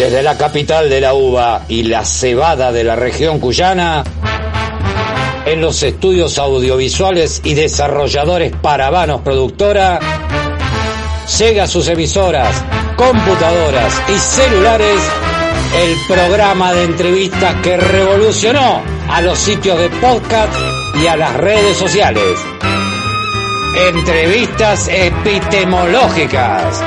Desde la capital de la uva y la cebada de la región cuyana, en los estudios audiovisuales y desarrolladores Paravanos Productora, llega a sus emisoras, computadoras y celulares el programa de entrevistas que revolucionó a los sitios de podcast y a las redes sociales. Entrevistas epistemológicas.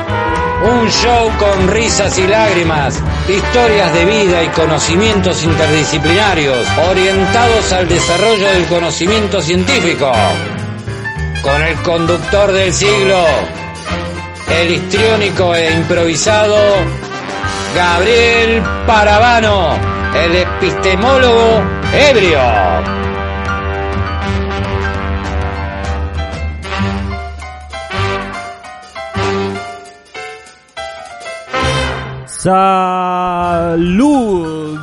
Un show con risas y lágrimas, historias de vida y conocimientos interdisciplinarios orientados al desarrollo del conocimiento científico. Con el conductor del siglo, el histriónico e improvisado Gabriel Paravano, el epistemólogo ebrio. Salud,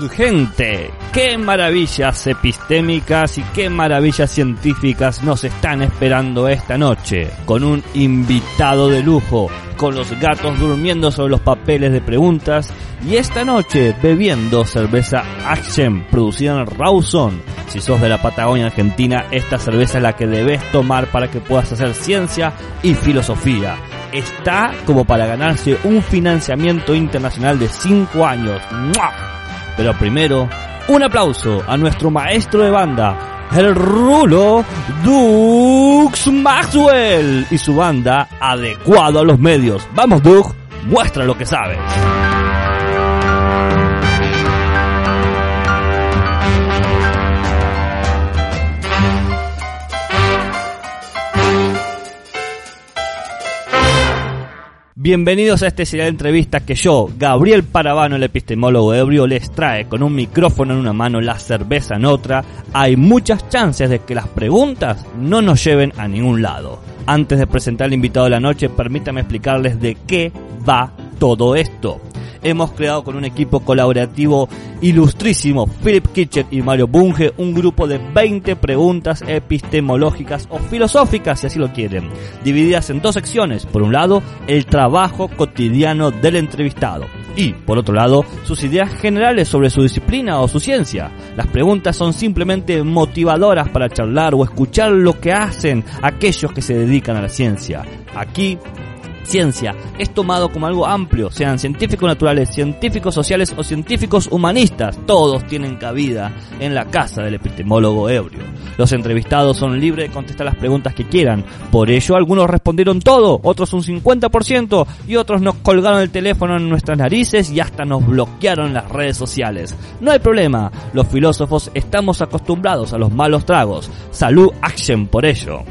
gente. Qué maravillas epistémicas y qué maravillas científicas nos están esperando esta noche, con un invitado de lujo, con los gatos durmiendo sobre los papeles de preguntas y esta noche bebiendo cerveza Action producida en Rawson. Si sos de la Patagonia Argentina, esta cerveza es la que debes tomar para que puedas hacer ciencia y filosofía está como para ganarse un financiamiento internacional de 5 años. Pero primero, un aplauso a nuestro maestro de banda, el Rulo Dux Maxwell y su banda adecuado a los medios. Vamos, Dux, muestra lo que sabes. Bienvenidos a este serial de entrevistas que yo, Gabriel Paravano, el epistemólogo ebrio, les trae con un micrófono en una mano, la cerveza en otra. Hay muchas chances de que las preguntas no nos lleven a ningún lado. Antes de presentar al invitado de la noche, permítame explicarles de qué va todo esto hemos creado con un equipo colaborativo ilustrísimo, Philip Kitchen y Mario Bunge, un grupo de 20 preguntas epistemológicas o filosóficas, si así lo quieren, divididas en dos secciones. Por un lado, el trabajo cotidiano del entrevistado y, por otro lado, sus ideas generales sobre su disciplina o su ciencia. Las preguntas son simplemente motivadoras para charlar o escuchar lo que hacen aquellos que se dedican a la ciencia. Aquí ciencia es tomado como algo amplio, sean científicos naturales, científicos sociales o científicos humanistas, todos tienen cabida en la casa del epistemólogo ebrio. Los entrevistados son libres de contestar las preguntas que quieran, por ello algunos respondieron todo, otros un 50% y otros nos colgaron el teléfono en nuestras narices y hasta nos bloquearon las redes sociales. No hay problema, los filósofos estamos acostumbrados a los malos tragos. Salud action por ello.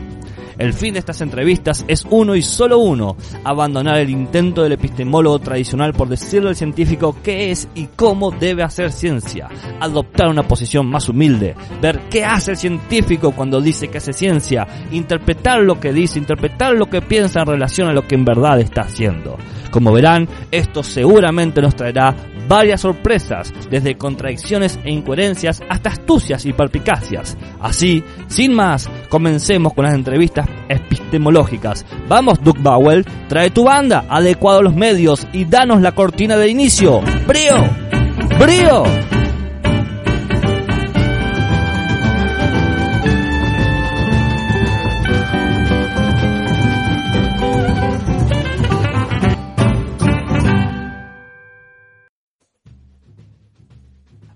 El fin de estas entrevistas es uno y solo uno, abandonar el intento del epistemólogo tradicional por decirle al científico qué es y cómo debe hacer ciencia, adoptar una posición más humilde, ver qué hace el científico cuando dice que hace ciencia, interpretar lo que dice, interpretar lo que piensa en relación a lo que en verdad está haciendo. Como verán, esto seguramente nos traerá varias sorpresas, desde contradicciones e incoherencias hasta astucias y perpicacias. Así, sin más, comencemos con las entrevistas epistemológicas. Vamos, Duke Bowell, trae tu banda, adecuado a los medios y danos la cortina de inicio. ¡Brío! ¡Brío!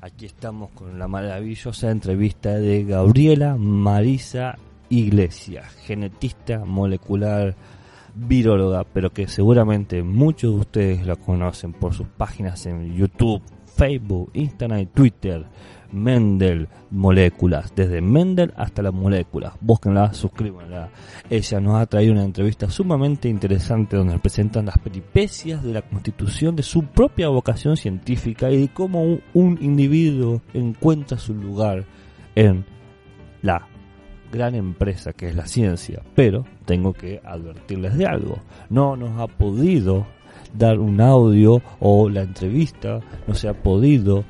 Aquí estamos con la maravillosa entrevista de Gabriela Marisa Iglesias, genetista molecular viróloga, pero que seguramente muchos de ustedes la conocen por sus páginas en YouTube, Facebook, Instagram y Twitter. Mendel Moléculas, desde Mendel hasta las moléculas. Búsquenla, suscríbanla. Ella nos ha traído una entrevista sumamente interesante donde presentan las peripecias de la constitución de su propia vocación científica y de cómo un individuo encuentra su lugar en la gran empresa que es la ciencia. Pero tengo que advertirles de algo. No nos ha podido dar un audio o la entrevista no se ha podido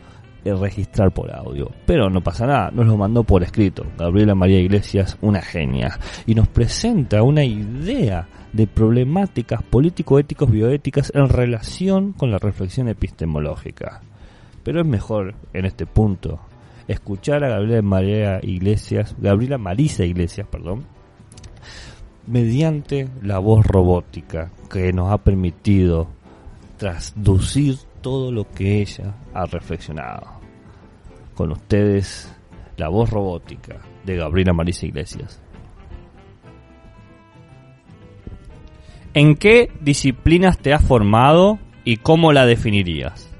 registrar por audio. Pero no pasa nada, nos lo mandó por escrito. Gabriela María Iglesias, una genia. Y nos presenta una idea de problemáticas político-éticos bioéticas en relación con la reflexión epistemológica. Pero es mejor, en este punto, escuchar a Gabriela María Iglesias, Gabriela Marisa Iglesias, perdón, mediante la voz robótica que nos ha permitido traducir todo lo que ella ha reflexionado. Con ustedes, la voz robótica de Gabriela Marisa Iglesias. ¿En qué disciplinas te has formado y cómo la definirías?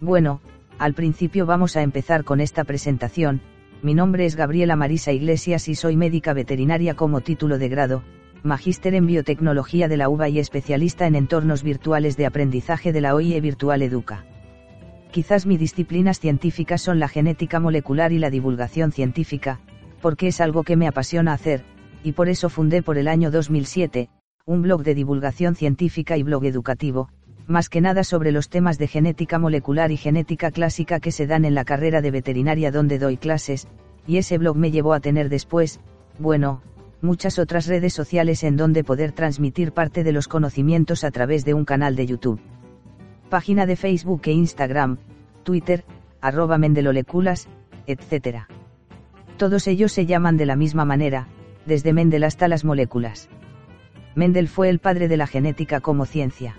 Bueno, al principio vamos a empezar con esta presentación. Mi nombre es Gabriela Marisa Iglesias y soy médica veterinaria como título de grado, magíster en biotecnología de la UBA y especialista en entornos virtuales de aprendizaje de la OIE Virtual Educa. Quizás mis disciplinas científicas son la genética molecular y la divulgación científica, porque es algo que me apasiona hacer, y por eso fundé por el año 2007, un blog de divulgación científica y blog educativo, más que nada sobre los temas de genética molecular y genética clásica que se dan en la carrera de veterinaria donde doy clases, y ese blog me llevó a tener después, bueno, muchas otras redes sociales en donde poder transmitir parte de los conocimientos a través de un canal de YouTube. Página de Facebook e Instagram, Twitter, arroba mendeloleculas, etc. Todos ellos se llaman de la misma manera, desde Mendel hasta las moléculas. Mendel fue el padre de la genética como ciencia.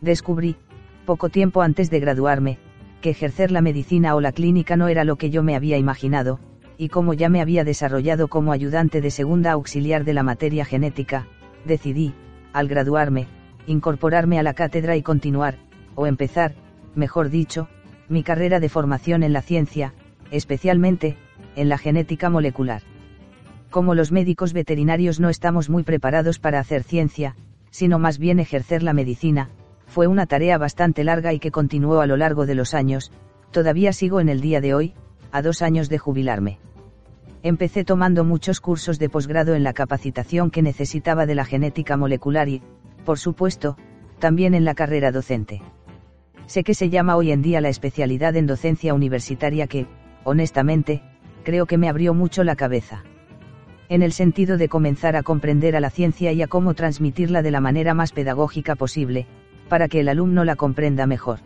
Descubrí, poco tiempo antes de graduarme, que ejercer la medicina o la clínica no era lo que yo me había imaginado, y como ya me había desarrollado como ayudante de segunda auxiliar de la materia genética, decidí, al graduarme, incorporarme a la cátedra y continuar, o empezar, mejor dicho, mi carrera de formación en la ciencia, especialmente, en la genética molecular. Como los médicos veterinarios no estamos muy preparados para hacer ciencia, sino más bien ejercer la medicina, fue una tarea bastante larga y que continuó a lo largo de los años, todavía sigo en el día de hoy, a dos años de jubilarme. Empecé tomando muchos cursos de posgrado en la capacitación que necesitaba de la genética molecular y, por supuesto, también en la carrera docente. Sé que se llama hoy en día la especialidad en docencia universitaria que, honestamente, creo que me abrió mucho la cabeza en el sentido de comenzar a comprender a la ciencia y a cómo transmitirla de la manera más pedagógica posible, para que el alumno la comprenda mejor.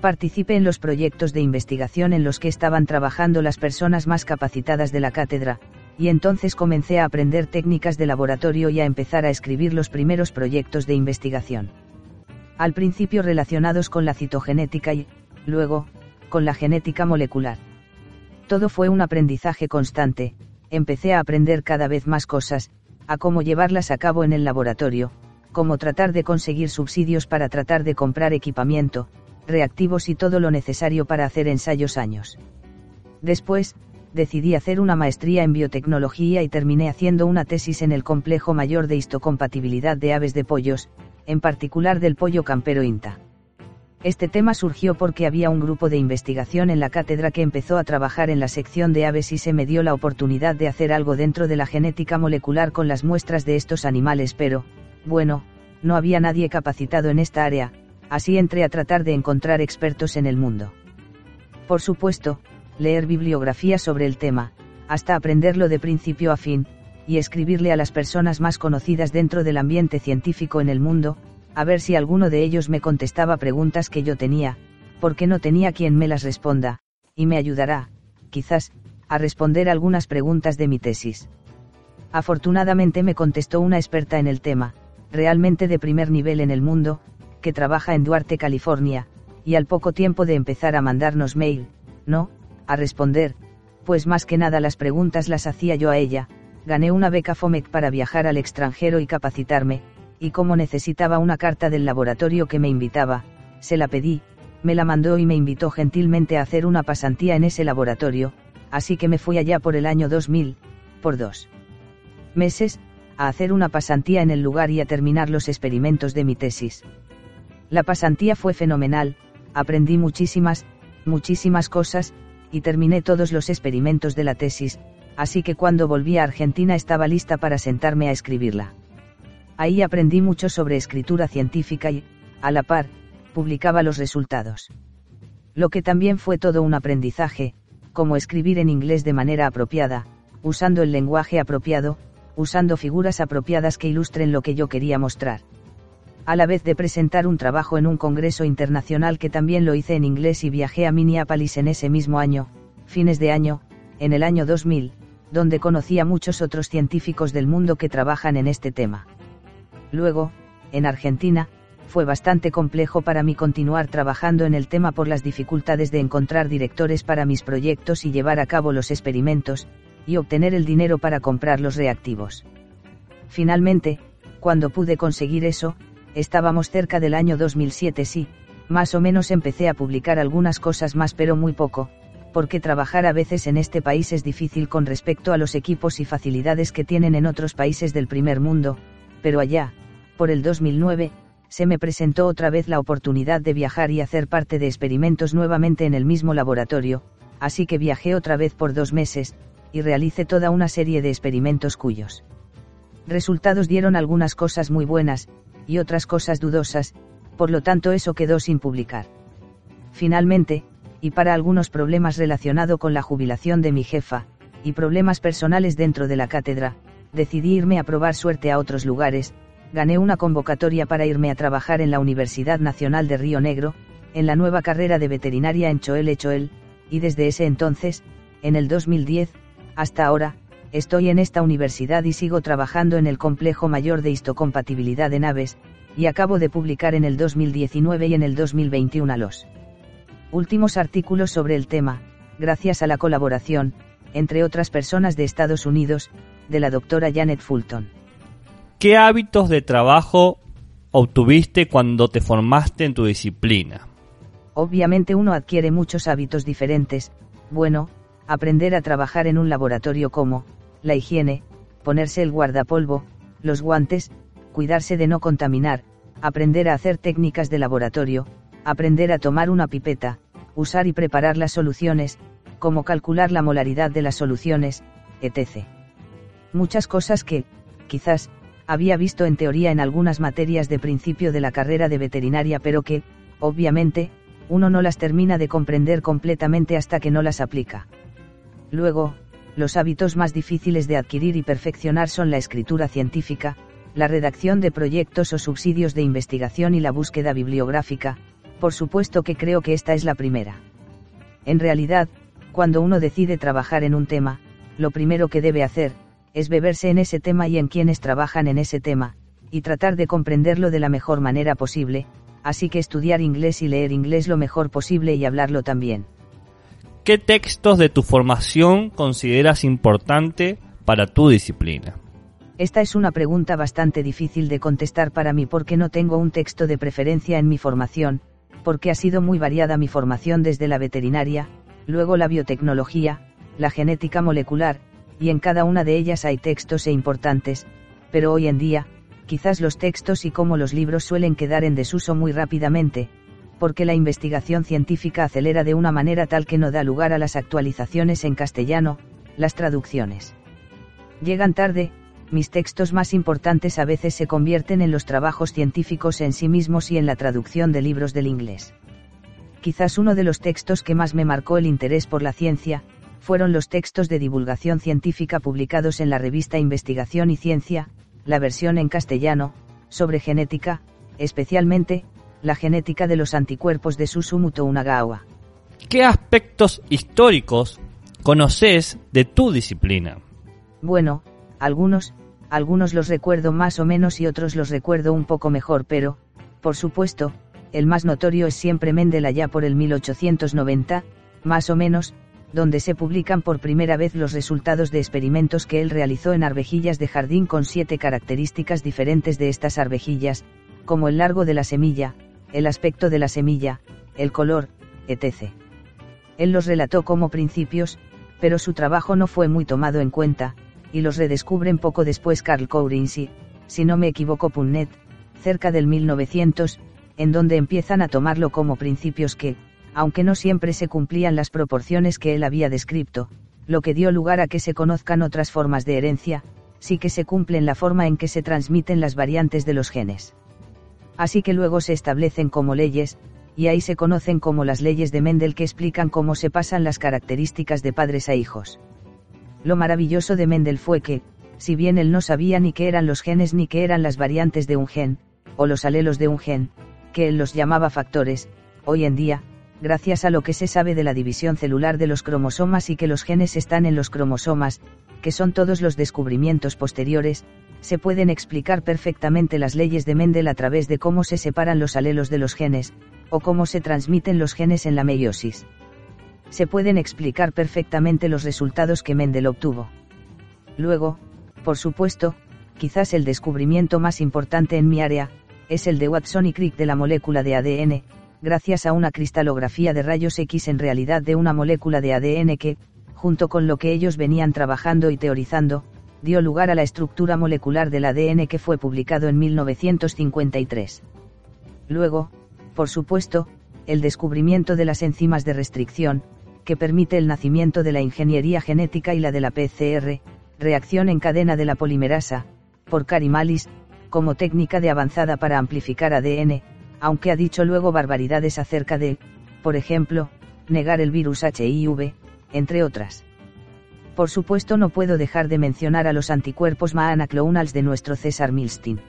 Participé en los proyectos de investigación en los que estaban trabajando las personas más capacitadas de la cátedra, y entonces comencé a aprender técnicas de laboratorio y a empezar a escribir los primeros proyectos de investigación. Al principio relacionados con la citogenética y, luego, con la genética molecular. Todo fue un aprendizaje constante, empecé a aprender cada vez más cosas, a cómo llevarlas a cabo en el laboratorio, cómo tratar de conseguir subsidios para tratar de comprar equipamiento, reactivos y todo lo necesario para hacer ensayos años. Después, decidí hacer una maestría en biotecnología y terminé haciendo una tesis en el complejo mayor de histocompatibilidad de aves de pollos, en particular del pollo campero INTA. Este tema surgió porque había un grupo de investigación en la cátedra que empezó a trabajar en la sección de aves y se me dio la oportunidad de hacer algo dentro de la genética molecular con las muestras de estos animales, pero, bueno, no había nadie capacitado en esta área, así entré a tratar de encontrar expertos en el mundo. Por supuesto, leer bibliografía sobre el tema, hasta aprenderlo de principio a fin, y escribirle a las personas más conocidas dentro del ambiente científico en el mundo, a ver si alguno de ellos me contestaba preguntas que yo tenía, porque no tenía quien me las responda, y me ayudará, quizás, a responder algunas preguntas de mi tesis. Afortunadamente me contestó una experta en el tema, realmente de primer nivel en el mundo, que trabaja en Duarte, California, y al poco tiempo de empezar a mandarnos mail, no, a responder, pues más que nada las preguntas las hacía yo a ella, gané una beca FOMEC para viajar al extranjero y capacitarme, y como necesitaba una carta del laboratorio que me invitaba, se la pedí, me la mandó y me invitó gentilmente a hacer una pasantía en ese laboratorio, así que me fui allá por el año 2000, por dos meses, a hacer una pasantía en el lugar y a terminar los experimentos de mi tesis. La pasantía fue fenomenal, aprendí muchísimas, muchísimas cosas, y terminé todos los experimentos de la tesis, así que cuando volví a Argentina estaba lista para sentarme a escribirla. Ahí aprendí mucho sobre escritura científica y, a la par, publicaba los resultados. Lo que también fue todo un aprendizaje, como escribir en inglés de manera apropiada, usando el lenguaje apropiado, usando figuras apropiadas que ilustren lo que yo quería mostrar. A la vez de presentar un trabajo en un congreso internacional que también lo hice en inglés y viajé a Minneapolis en ese mismo año, fines de año, en el año 2000, donde conocí a muchos otros científicos del mundo que trabajan en este tema. Luego, en Argentina, fue bastante complejo para mí continuar trabajando en el tema por las dificultades de encontrar directores para mis proyectos y llevar a cabo los experimentos, y obtener el dinero para comprar los reactivos. Finalmente, cuando pude conseguir eso, estábamos cerca del año 2007 sí, más o menos empecé a publicar algunas cosas más pero muy poco, porque trabajar a veces en este país es difícil con respecto a los equipos y facilidades que tienen en otros países del primer mundo, pero allá, por el 2009, se me presentó otra vez la oportunidad de viajar y hacer parte de experimentos nuevamente en el mismo laboratorio, así que viajé otra vez por dos meses, y realicé toda una serie de experimentos cuyos resultados dieron algunas cosas muy buenas, y otras cosas dudosas, por lo tanto eso quedó sin publicar. Finalmente, y para algunos problemas relacionados con la jubilación de mi jefa, y problemas personales dentro de la cátedra, decidí irme a probar suerte a otros lugares, gané una convocatoria para irme a trabajar en la Universidad Nacional de Río Negro, en la nueva carrera de veterinaria en Choel Choel, y desde ese entonces, en el 2010, hasta ahora, estoy en esta universidad y sigo trabajando en el complejo mayor de histocompatibilidad de naves, y acabo de publicar en el 2019 y en el 2021 los últimos artículos sobre el tema, gracias a la colaboración, entre otras personas de Estados Unidos, de la doctora Janet Fulton. ¿Qué hábitos de trabajo obtuviste cuando te formaste en tu disciplina? Obviamente uno adquiere muchos hábitos diferentes, bueno, aprender a trabajar en un laboratorio como, la higiene, ponerse el guardapolvo, los guantes, cuidarse de no contaminar, aprender a hacer técnicas de laboratorio, aprender a tomar una pipeta, usar y preparar las soluciones, como calcular la molaridad de las soluciones, etc. Muchas cosas que, quizás, había visto en teoría en algunas materias de principio de la carrera de veterinaria pero que, obviamente, uno no las termina de comprender completamente hasta que no las aplica. Luego, los hábitos más difíciles de adquirir y perfeccionar son la escritura científica, la redacción de proyectos o subsidios de investigación y la búsqueda bibliográfica, por supuesto que creo que esta es la primera. En realidad, cuando uno decide trabajar en un tema, lo primero que debe hacer, es beberse en ese tema y en quienes trabajan en ese tema, y tratar de comprenderlo de la mejor manera posible, así que estudiar inglés y leer inglés lo mejor posible y hablarlo también. ¿Qué textos de tu formación consideras importante para tu disciplina? Esta es una pregunta bastante difícil de contestar para mí porque no tengo un texto de preferencia en mi formación, porque ha sido muy variada mi formación desde la veterinaria, luego la biotecnología, la genética molecular, y en cada una de ellas hay textos e importantes, pero hoy en día, quizás los textos y como los libros suelen quedar en desuso muy rápidamente, porque la investigación científica acelera de una manera tal que no da lugar a las actualizaciones en castellano, las traducciones. Llegan tarde, mis textos más importantes a veces se convierten en los trabajos científicos en sí mismos y en la traducción de libros del inglés. Quizás uno de los textos que más me marcó el interés por la ciencia, fueron los textos de divulgación científica publicados en la revista Investigación y Ciencia, la versión en castellano, sobre genética, especialmente, la genética de los anticuerpos de Susumu Unagawa. ¿Qué aspectos históricos conoces de tu disciplina? Bueno, algunos, algunos los recuerdo más o menos y otros los recuerdo un poco mejor, pero, por supuesto, el más notorio es siempre Mendel allá por el 1890, más o menos, donde se publican por primera vez los resultados de experimentos que él realizó en arvejillas de jardín con siete características diferentes de estas arvejillas, como el largo de la semilla, el aspecto de la semilla, el color, etc. Él los relató como principios, pero su trabajo no fue muy tomado en cuenta, y los redescubren poco después Carl Courins si no me equivoco Punnet, cerca del 1900, en donde empiezan a tomarlo como principios que, aunque no siempre se cumplían las proporciones que él había descrito, lo que dio lugar a que se conozcan otras formas de herencia, sí que se cumplen la forma en que se transmiten las variantes de los genes. Así que luego se establecen como leyes, y ahí se conocen como las leyes de Mendel que explican cómo se pasan las características de padres a hijos. Lo maravilloso de Mendel fue que, si bien él no sabía ni qué eran los genes ni qué eran las variantes de un gen, o los alelos de un gen, que él los llamaba factores, hoy en día, gracias a lo que se sabe de la división celular de los cromosomas y que los genes están en los cromosomas, que son todos los descubrimientos posteriores, se pueden explicar perfectamente las leyes de Mendel a través de cómo se separan los alelos de los genes, o cómo se transmiten los genes en la meiosis. Se pueden explicar perfectamente los resultados que Mendel obtuvo. Luego, por supuesto, quizás el descubrimiento más importante en mi área, es el de Watson y Crick de la molécula de ADN, gracias a una cristalografía de rayos X en realidad de una molécula de ADN que, junto con lo que ellos venían trabajando y teorizando, dio lugar a la estructura molecular del ADN que fue publicado en 1953. Luego, por supuesto, el descubrimiento de las enzimas de restricción, que permite el nacimiento de la ingeniería genética y la de la PCR, reacción en cadena de la polimerasa, por Carimalis, como técnica de avanzada para amplificar ADN, aunque ha dicho luego barbaridades acerca de, por ejemplo, negar el virus HIV, entre otras. Por supuesto no puedo dejar de mencionar a los anticuerpos maanaclonals de nuestro César Milstein.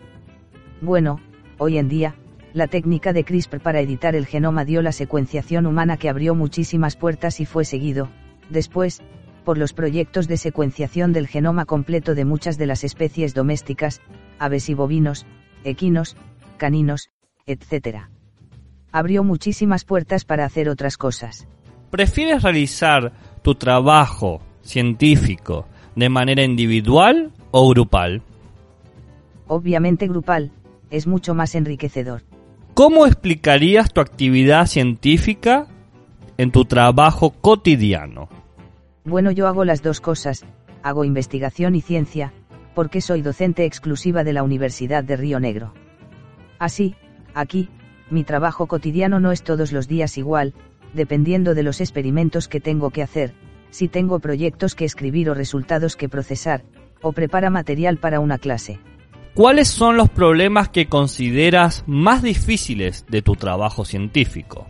Bueno, hoy en día, la técnica de CRISPR para editar el genoma dio la secuenciación humana que abrió muchísimas puertas y fue seguido, después, por los proyectos de secuenciación del genoma completo de muchas de las especies domésticas, aves y bovinos, equinos, caninos, etc. Abrió muchísimas puertas para hacer otras cosas. ¿Prefieres realizar tu trabajo científico de manera individual o grupal? Obviamente grupal, es mucho más enriquecedor. ¿Cómo explicarías tu actividad científica en tu trabajo cotidiano? Bueno, yo hago las dos cosas, hago investigación y ciencia, porque soy docente exclusiva de la Universidad de Río Negro. Así, aquí, mi trabajo cotidiano no es todos los días igual, dependiendo de los experimentos que tengo que hacer, si tengo proyectos que escribir o resultados que procesar, o prepara material para una clase. ¿Cuáles son los problemas que consideras más difíciles de tu trabajo científico?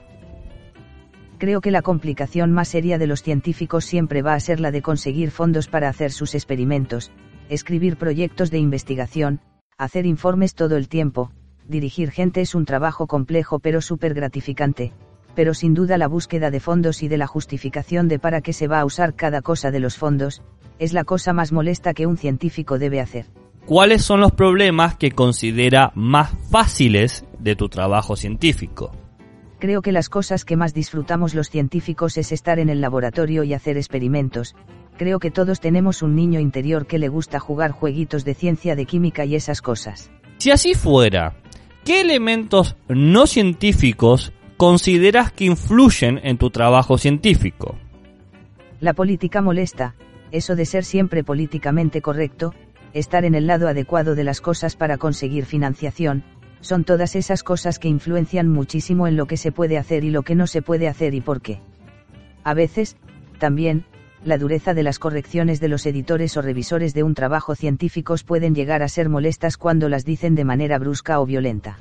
Creo que la complicación más seria de los científicos siempre va a ser la de conseguir fondos para hacer sus experimentos, escribir proyectos de investigación, hacer informes todo el tiempo, dirigir gente es un trabajo complejo pero súper gratificante, pero sin duda la búsqueda de fondos y de la justificación de para qué se va a usar cada cosa de los fondos, es la cosa más molesta que un científico debe hacer. ¿Cuáles son los problemas que considera más fáciles de tu trabajo científico? Creo que las cosas que más disfrutamos los científicos es estar en el laboratorio y hacer experimentos. Creo que todos tenemos un niño interior que le gusta jugar jueguitos de ciencia, de química y esas cosas. Si así fuera, ¿qué elementos no científicos consideras que influyen en tu trabajo científico? La política molesta, eso de ser siempre políticamente correcto, estar en el lado adecuado de las cosas para conseguir financiación, son todas esas cosas que influencian muchísimo en lo que se puede hacer y lo que no se puede hacer y por qué. A veces, también, la dureza de las correcciones de los editores o revisores de un trabajo científicos pueden llegar a ser molestas cuando las dicen de manera brusca o violenta.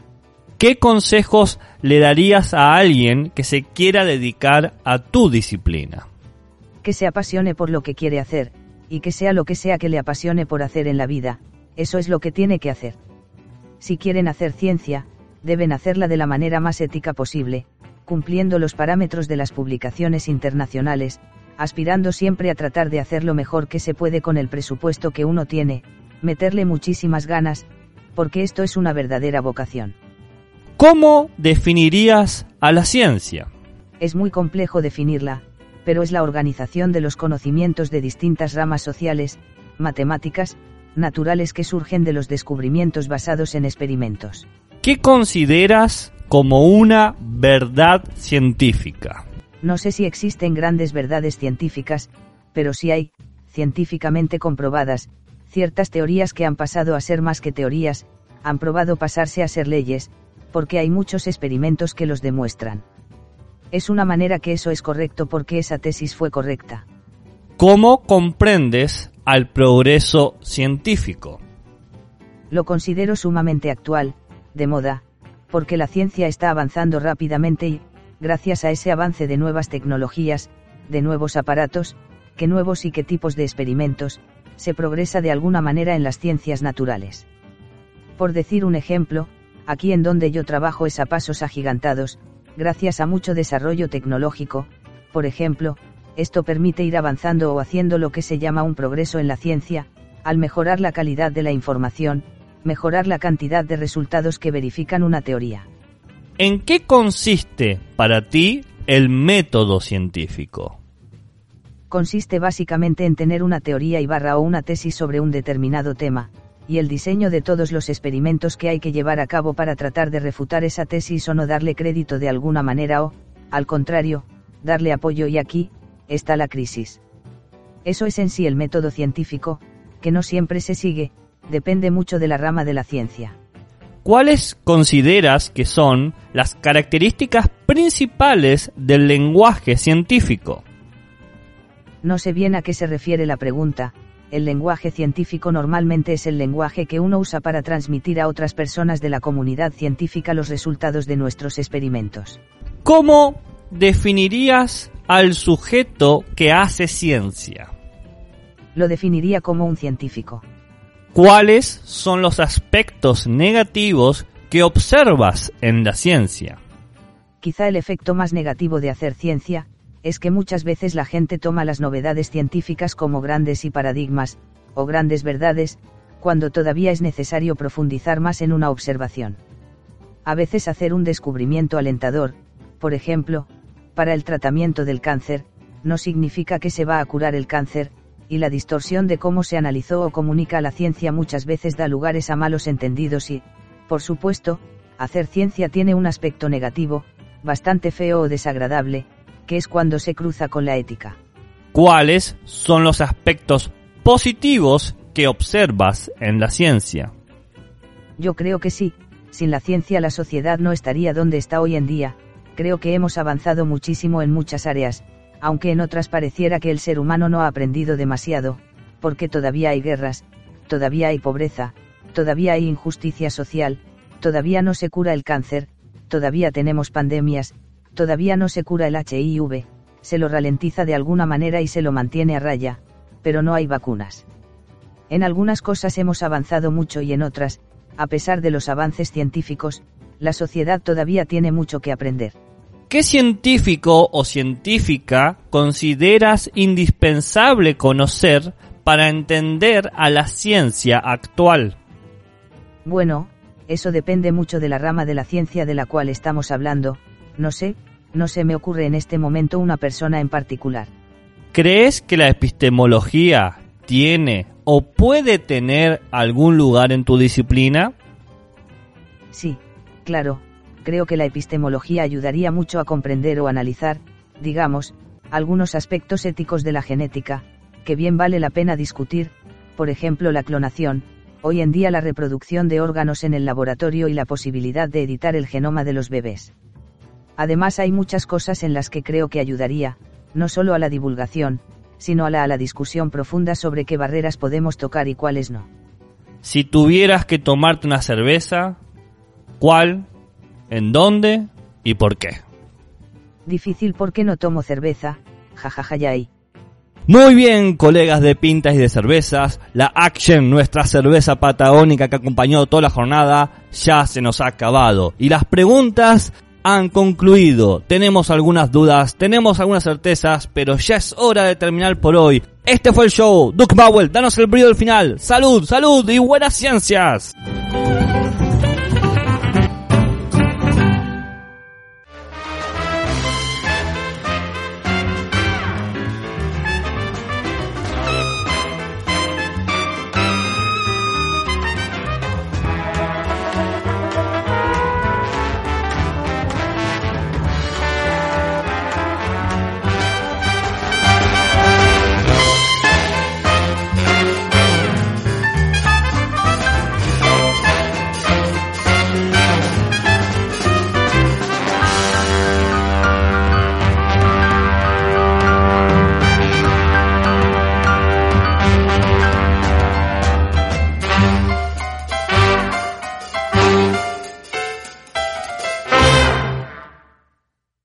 ¿Qué consejos le darías a alguien que se quiera dedicar a tu disciplina? Que se apasione por lo que quiere hacer, y que sea lo que sea que le apasione por hacer en la vida, eso es lo que tiene que hacer si quieren hacer ciencia, deben hacerla de la manera más ética posible, cumpliendo los parámetros de las publicaciones internacionales, aspirando siempre a tratar de hacer lo mejor que se puede con el presupuesto que uno tiene, meterle muchísimas ganas, porque esto es una verdadera vocación. ¿Cómo definirías a la ciencia? Es muy complejo definirla, pero es la organización de los conocimientos de distintas ramas sociales, matemáticas, naturales que surgen de los descubrimientos basados en experimentos. ¿Qué consideras como una verdad científica? No sé si existen grandes verdades científicas, pero sí hay, científicamente comprobadas, ciertas teorías que han pasado a ser más que teorías, han probado pasarse a ser leyes, porque hay muchos experimentos que los demuestran. Es una manera que eso es correcto porque esa tesis fue correcta. ¿Cómo comprendes al progreso científico. Lo considero sumamente actual, de moda, porque la ciencia está avanzando rápidamente y, gracias a ese avance de nuevas tecnologías, de nuevos aparatos, qué nuevos y qué tipos de experimentos, se progresa de alguna manera en las ciencias naturales. Por decir un ejemplo, aquí en donde yo trabajo es a pasos agigantados, gracias a mucho desarrollo tecnológico, por ejemplo, esto permite ir avanzando o haciendo lo que se llama un progreso en la ciencia, al mejorar la calidad de la información, mejorar la cantidad de resultados que verifican una teoría. ¿En qué consiste para ti el método científico? Consiste básicamente en tener una teoría y barra o una tesis sobre un determinado tema, y el diseño de todos los experimentos que hay que llevar a cabo para tratar de refutar esa tesis o no darle crédito de alguna manera o, al contrario, darle apoyo y aquí, está la crisis. Eso es en sí el método científico, que no siempre se sigue, depende mucho de la rama de la ciencia. ¿Cuáles consideras que son las características principales del lenguaje científico? No sé bien a qué se refiere la pregunta, el lenguaje científico normalmente es el lenguaje que uno usa para transmitir a otras personas de la comunidad científica los resultados de nuestros experimentos. ¿Cómo definirías al sujeto que hace ciencia? Lo definiría como un científico. ¿Cuáles son los aspectos negativos que observas en la ciencia? Quizá el efecto más negativo de hacer ciencia, es que muchas veces la gente toma las novedades científicas como grandes y paradigmas, o grandes verdades, cuando todavía es necesario profundizar más en una observación. A veces hacer un descubrimiento alentador, por ejemplo, para el tratamiento del cáncer, no significa que se va a curar el cáncer, y la distorsión de cómo se analizó o comunica la ciencia muchas veces da lugares a malos entendidos y, por supuesto, hacer ciencia tiene un aspecto negativo, bastante feo o desagradable, que es cuando se cruza con la ética. ¿Cuáles son los aspectos positivos que observas en la ciencia? Yo creo que sí, sin la ciencia la sociedad no estaría donde está hoy en día, creo que hemos avanzado muchísimo en muchas áreas, aunque en otras pareciera que el ser humano no ha aprendido demasiado, porque todavía hay guerras, todavía hay pobreza, todavía hay injusticia social, todavía no se cura el cáncer, todavía tenemos pandemias, todavía no se cura el HIV, se lo ralentiza de alguna manera y se lo mantiene a raya, pero no hay vacunas. En algunas cosas hemos avanzado mucho y en otras, a pesar de los avances científicos, la sociedad todavía tiene mucho que aprender. ¿Qué científico o científica consideras indispensable conocer para entender a la ciencia actual? Bueno, eso depende mucho de la rama de la ciencia de la cual estamos hablando, no sé, no se me ocurre en este momento una persona en particular. ¿Crees que la epistemología tiene o puede tener algún lugar en tu disciplina? Sí, claro, creo que la epistemología ayudaría mucho a comprender o analizar, digamos, algunos aspectos éticos de la genética, que bien vale la pena discutir, por ejemplo la clonación, hoy en día la reproducción de órganos en el laboratorio y la posibilidad de editar el genoma de los bebés. Además hay muchas cosas en las que creo que ayudaría, no solo a la divulgación, sino a la, a la discusión profunda sobre qué barreras podemos tocar y cuáles no. Si tuvieras que tomarte una cerveza, ¿cuál, en dónde y por qué? Difícil porque no tomo cerveza, jajaja ya ahí. Muy bien, colegas de pintas y de cervezas, la Action, nuestra cerveza patagónica que acompañó toda la jornada, ya se nos ha acabado. Y las preguntas han concluido. Tenemos algunas dudas, tenemos algunas certezas, pero ya es hora de terminar por hoy. Este fue el show. Duke Bowell, danos el brillo del final. Salud, salud y buenas ciencias.